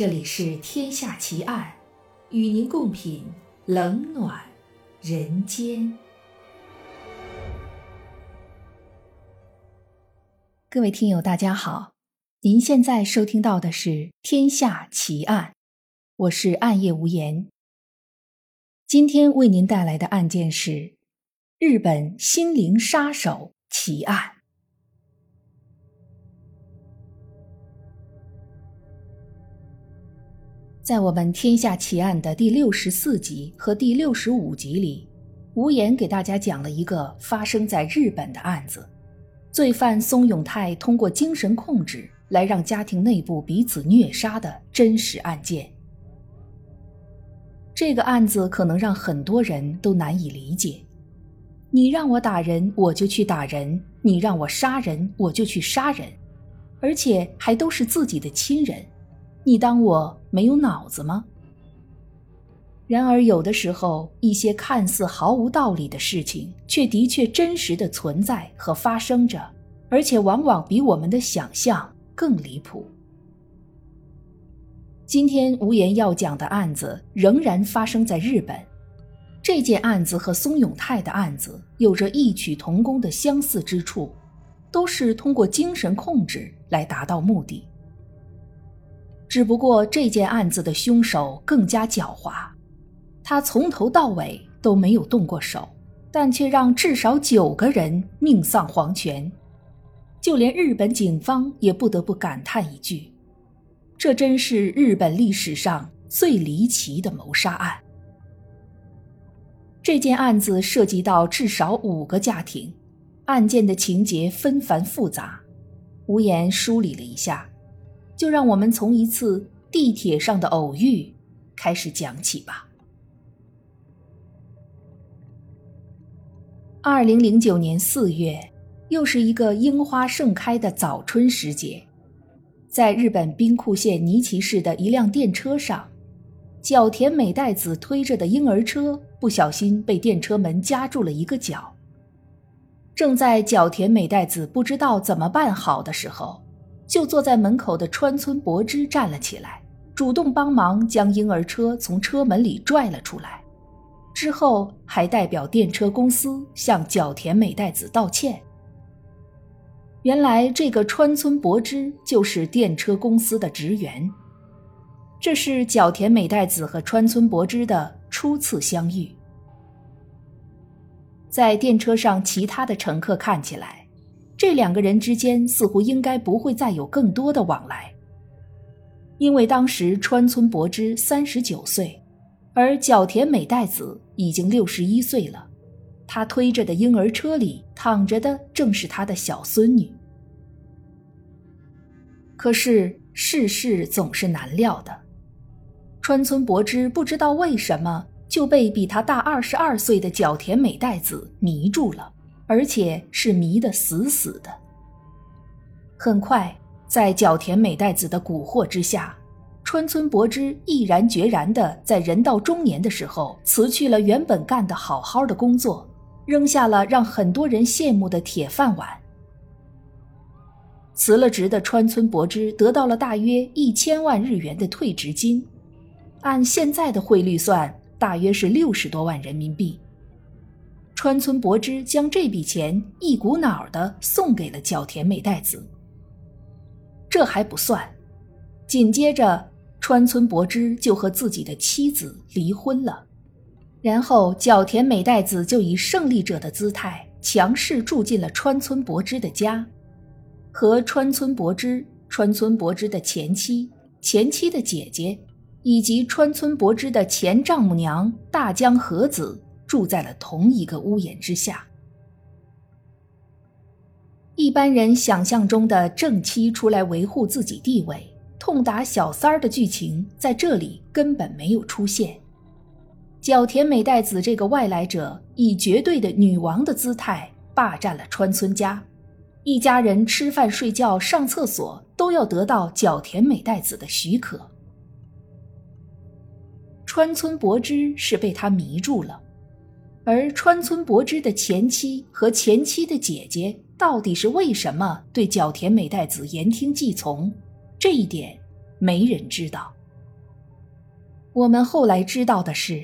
这里是《天下奇案》，与您共品冷暖人间。各位听友，大家好，您现在收听到的是《天下奇案》，我是暗夜无言。今天为您带来的案件是日本心灵杀手奇案。在我们《天下奇案》的第六十四集和第六十五集里，无言给大家讲了一个发生在日本的案子：罪犯松永泰通过精神控制来让家庭内部彼此虐杀的真实案件。这个案子可能让很多人都难以理解：你让我打人，我就去打人；你让我杀人，我就去杀人，而且还都是自己的亲人。你当我没有脑子吗？然而，有的时候，一些看似毫无道理的事情，却的确真实的存在和发生着，而且往往比我们的想象更离谱。今天无言要讲的案子仍然发生在日本，这件案子和松永泰的案子有着异曲同工的相似之处，都是通过精神控制来达到目的。只不过这件案子的凶手更加狡猾，他从头到尾都没有动过手，但却让至少九个人命丧黄泉，就连日本警方也不得不感叹一句：“这真是日本历史上最离奇的谋杀案。”这件案子涉及到至少五个家庭，案件的情节纷繁复杂，无言梳理了一下。就让我们从一次地铁上的偶遇开始讲起吧。二零零九年四月，又是一个樱花盛开的早春时节，在日本兵库县尼崎市的一辆电车上，角田美代子推着的婴儿车不小心被电车门夹住了一个角。正在角田美代子不知道怎么办好的时候。就坐在门口的川村博之站了起来，主动帮忙将婴儿车从车门里拽了出来，之后还代表电车公司向角田美代子道歉。原来这个川村博之就是电车公司的职员，这是角田美代子和川村博之的初次相遇。在电车上，其他的乘客看起来。这两个人之间似乎应该不会再有更多的往来，因为当时川村博之三十九岁，而角田美代子已经六十一岁了。他推着的婴儿车里躺着的正是他的小孙女。可是世事总是难料的，川村博之不知道为什么就被比他大二十二岁的角田美代子迷住了。而且是迷得死死的。很快，在角田美代子的蛊惑之下，川村博之毅然决然地在人到中年的时候辞去了原本干得好好的工作，扔下了让很多人羡慕的铁饭碗。辞了职的川村博之得到了大约一千万日元的退职金，按现在的汇率算，大约是六十多万人民币。川村博之将这笔钱一股脑的送给了角田美代子。这还不算，紧接着川村博之就和自己的妻子离婚了，然后角田美代子就以胜利者的姿态强势住进了川村博之的家，和川村博之、川村博之的前妻、前妻的姐姐，以及川村博之的前丈母娘大江和子。住在了同一个屋檐之下。一般人想象中的正妻出来维护自己地位、痛打小三儿的剧情，在这里根本没有出现。角田美代子这个外来者，以绝对的女王的姿态霸占了川村家，一家人吃饭、睡觉、上厕所都要得到角田美代子的许可。川村博之是被他迷住了。而川村博之的前妻和前妻的姐姐到底是为什么对角田美代子言听计从？这一点没人知道。我们后来知道的是，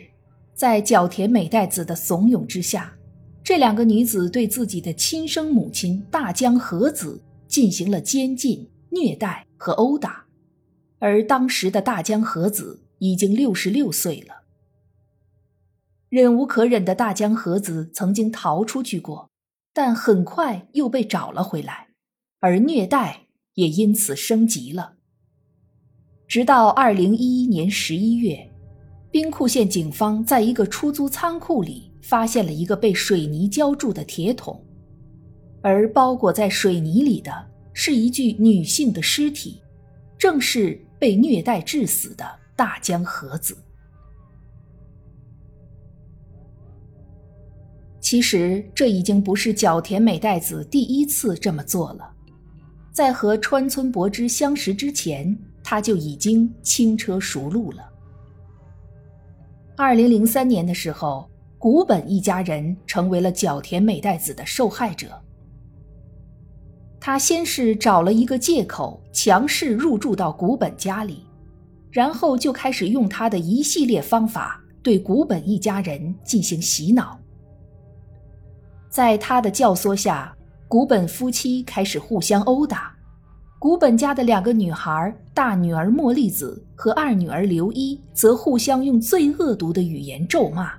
在角田美代子的怂恿之下，这两个女子对自己的亲生母亲大江和子进行了监禁、虐待和殴打，而当时的大江和子已经六十六岁了。忍无可忍的大江和子曾经逃出去过，但很快又被找了回来，而虐待也因此升级了。直到二零一一年十一月，兵库县警方在一个出租仓库里发现了一个被水泥浇筑的铁桶，而包裹在水泥里的是一具女性的尸体，正是被虐待致死的大江和子。其实这已经不是角田美代子第一次这么做了，在和川村博之相识之前，他就已经轻车熟路了。二零零三年的时候，古本一家人成为了角田美代子的受害者。他先是找了一个借口，强势入住到古本家里，然后就开始用他的一系列方法对古本一家人进行洗脑。在他的教唆下，古本夫妻开始互相殴打。古本家的两个女孩，大女儿茉莉子和二女儿刘一，则互相用最恶毒的语言咒骂。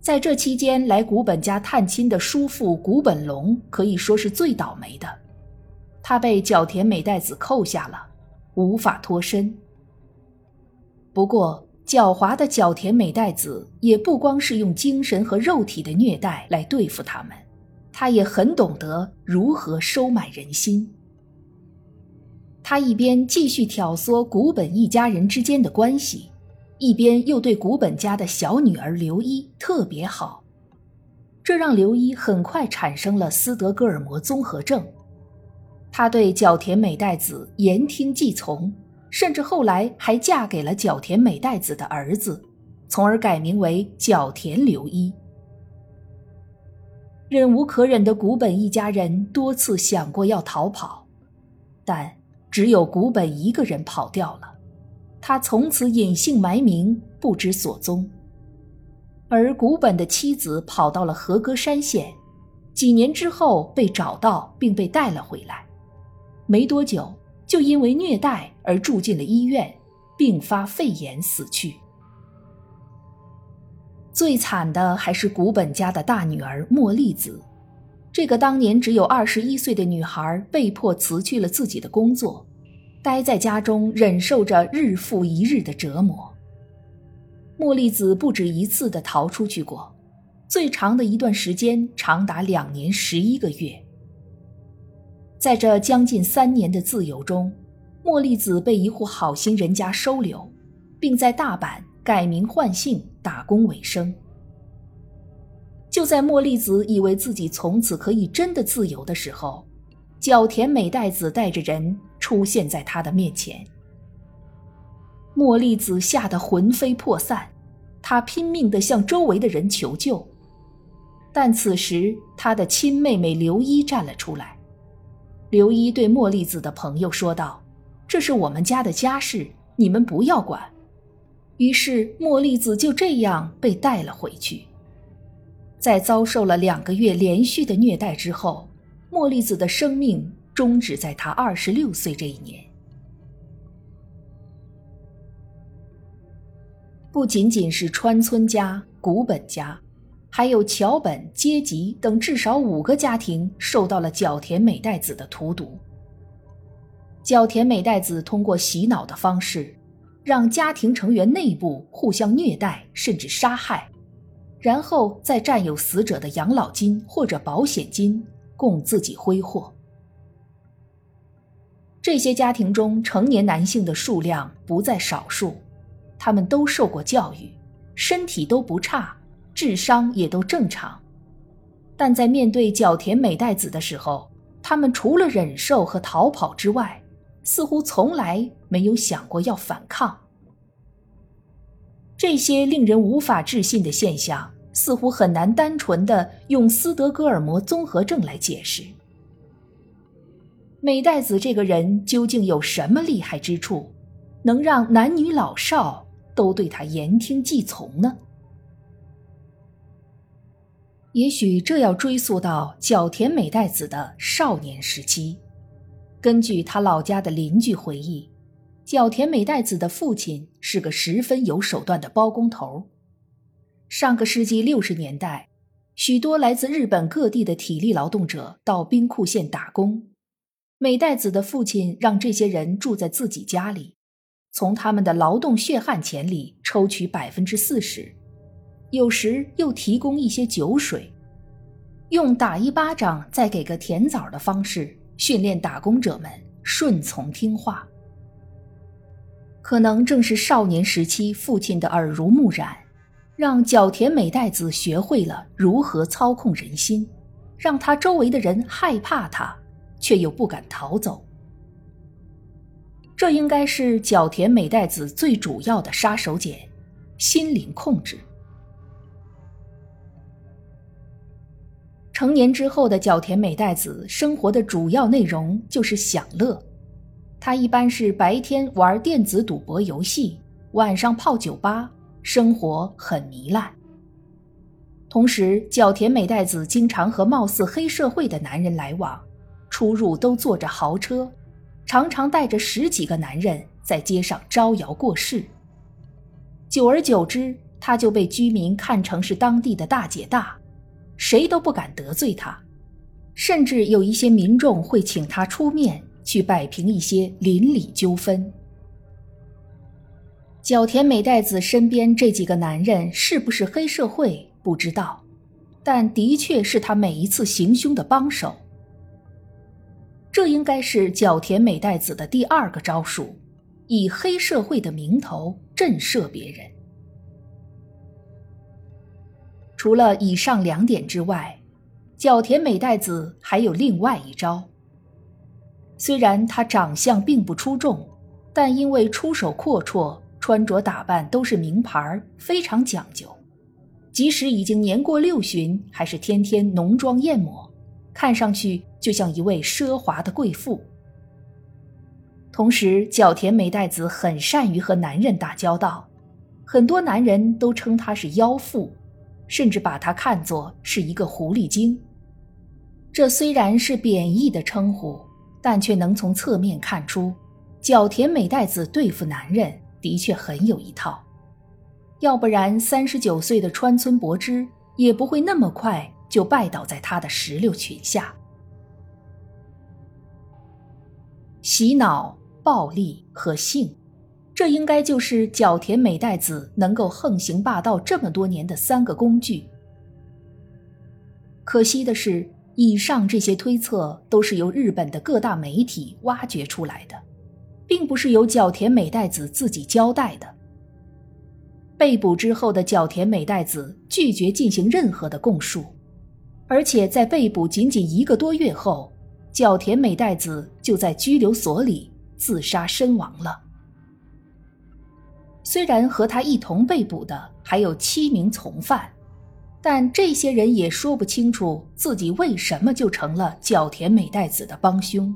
在这期间，来古本家探亲的叔父古本龙可以说是最倒霉的，他被角田美代子扣下了，无法脱身。不过，狡猾的角田美代子也不光是用精神和肉体的虐待来对付他们，他也很懂得如何收买人心。他一边继续挑唆古本一家人之间的关系，一边又对古本家的小女儿刘一特别好，这让刘一很快产生了斯德哥尔摩综合症。他对角田美代子言听计从。甚至后来还嫁给了角田美代子的儿子，从而改名为角田留一。忍无可忍的古本一家人多次想过要逃跑，但只有古本一个人跑掉了，他从此隐姓埋名，不知所踪。而古本的妻子跑到了和歌山县，几年之后被找到并被带了回来，没多久。就因为虐待而住进了医院，并发肺炎死去。最惨的还是古本家的大女儿茉莉子，这个当年只有二十一岁的女孩被迫辞去了自己的工作，待在家中忍受着日复一日的折磨。茉莉子不止一次的逃出去过，最长的一段时间长达两年十一个月。在这将近三年的自由中，茉莉子被一户好心人家收留，并在大阪改名换姓打工为生。就在茉莉子以为自己从此可以真的自由的时候，角田美代子带着人出现在他的面前。茉莉子吓得魂飞魄散，她拼命地向周围的人求救，但此时她的亲妹妹刘一站了出来。刘一对茉莉子的朋友说道：“这是我们家的家事，你们不要管。”于是茉莉子就这样被带了回去。在遭受了两个月连续的虐待之后，茉莉子的生命终止在她二十六岁这一年。不仅仅是川村家、古本家。还有桥本、阶级等至少五个家庭受到了角田美代子的荼毒。角田美代子通过洗脑的方式，让家庭成员内部互相虐待甚至杀害，然后再占有死者的养老金或者保险金供自己挥霍。这些家庭中成年男性的数量不在少数，他们都受过教育，身体都不差。智商也都正常，但在面对角田美代子的时候，他们除了忍受和逃跑之外，似乎从来没有想过要反抗。这些令人无法置信的现象，似乎很难单纯的用斯德哥尔摩综合症来解释。美代子这个人究竟有什么厉害之处，能让男女老少都对他言听计从呢？也许这要追溯到角田美代子的少年时期。根据他老家的邻居回忆，角田美代子的父亲是个十分有手段的包工头。上个世纪六十年代，许多来自日本各地的体力劳动者到兵库县打工，美代子的父亲让这些人住在自己家里，从他们的劳动血汗钱里抽取百分之四十。有时又提供一些酒水，用打一巴掌再给个甜枣的方式训练打工者们顺从听话。可能正是少年时期父亲的耳濡目染，让角田美代子学会了如何操控人心，让他周围的人害怕他，却又不敢逃走。这应该是角田美代子最主要的杀手锏——心灵控制。成年之后的角田美代子生活的主要内容就是享乐，她一般是白天玩电子赌博游戏，晚上泡酒吧，生活很糜烂。同时，角田美代子经常和貌似黑社会的男人来往，出入都坐着豪车，常常带着十几个男人在街上招摇过市。久而久之，她就被居民看成是当地的大姐大。谁都不敢得罪他，甚至有一些民众会请他出面去摆平一些邻里纠纷。角田美代子身边这几个男人是不是黑社会不知道，但的确是他每一次行凶的帮手。这应该是角田美代子的第二个招数，以黑社会的名头震慑别人。除了以上两点之外，角田美代子还有另外一招。虽然她长相并不出众，但因为出手阔绰，穿着打扮都是名牌，非常讲究。即使已经年过六旬，还是天天浓妆艳抹，看上去就像一位奢华的贵妇。同时，角田美代子很善于和男人打交道，很多男人都称她是妖妇。甚至把她看作是一个狐狸精。这虽然是贬义的称呼，但却能从侧面看出，角田美代子对付男人的确很有一套。要不然，三十九岁的川村博之也不会那么快就拜倒在他的石榴裙下。洗脑、暴力和性。这应该就是角田美代子能够横行霸道这么多年的三个工具。可惜的是，以上这些推测都是由日本的各大媒体挖掘出来的，并不是由角田美代子自己交代的。被捕之后的角田美代子拒绝进行任何的供述，而且在被捕仅仅一个多月后，角田美代子就在拘留所里自杀身亡了。虽然和他一同被捕的还有七名从犯，但这些人也说不清楚自己为什么就成了角田美代子的帮凶。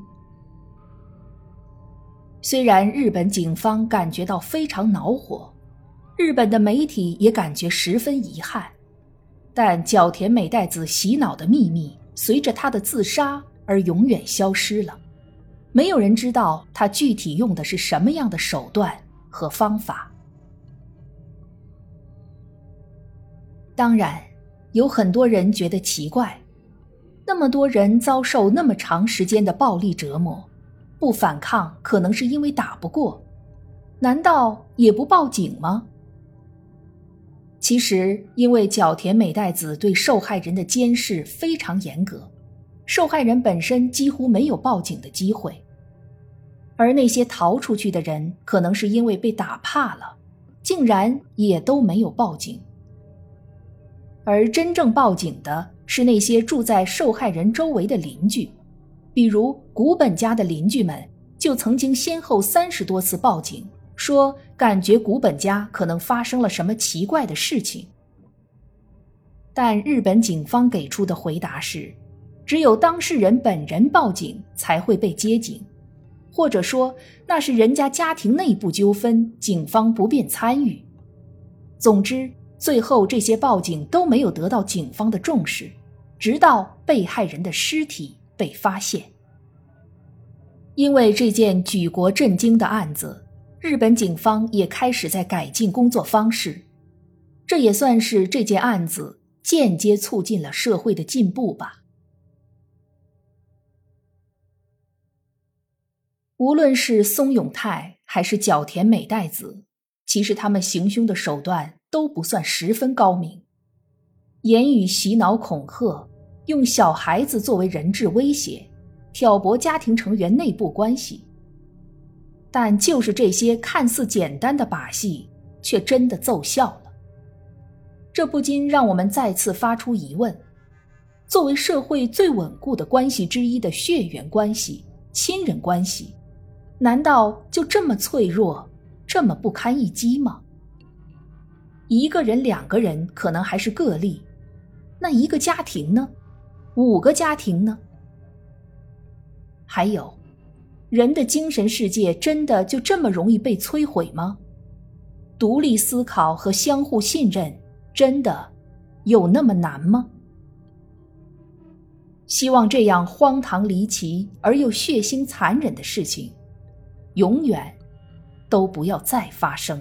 虽然日本警方感觉到非常恼火，日本的媒体也感觉十分遗憾，但角田美代子洗脑的秘密随着他的自杀而永远消失了，没有人知道他具体用的是什么样的手段和方法。当然，有很多人觉得奇怪，那么多人遭受那么长时间的暴力折磨，不反抗可能是因为打不过，难道也不报警吗？其实，因为角田美代子对受害人的监视非常严格，受害人本身几乎没有报警的机会，而那些逃出去的人，可能是因为被打怕了，竟然也都没有报警。而真正报警的是那些住在受害人周围的邻居，比如古本家的邻居们就曾经先后三十多次报警，说感觉古本家可能发生了什么奇怪的事情。但日本警方给出的回答是，只有当事人本人报警才会被接警，或者说那是人家家庭内部纠纷，警方不便参与，总之，最后这些报警都没有得到警方的重视，直到被害人的尸体被发现。因为这件举国震惊的案子，日本警方也开始在改进工作方式，这也算是这件案子间接促进了社会的进步吧。无论是松永泰还是角田美代子，其实他们行凶的手段都不算十分高明，言语洗脑恐吓，用小孩子作为人质威胁。挑拨家庭成员内部关系，但就是这些看似简单的把戏，却真的奏效了。这不禁让我们再次发出疑问：作为社会最稳固的关系之一的血缘关系、亲人关系，难道就这么脆弱、这么不堪一击吗？一个人、两个人可能还是个例，那一个家庭呢？五个家庭呢？还有，人的精神世界真的就这么容易被摧毁吗？独立思考和相互信任真的有那么难吗？希望这样荒唐离奇而又血腥残忍的事情，永远都不要再发生。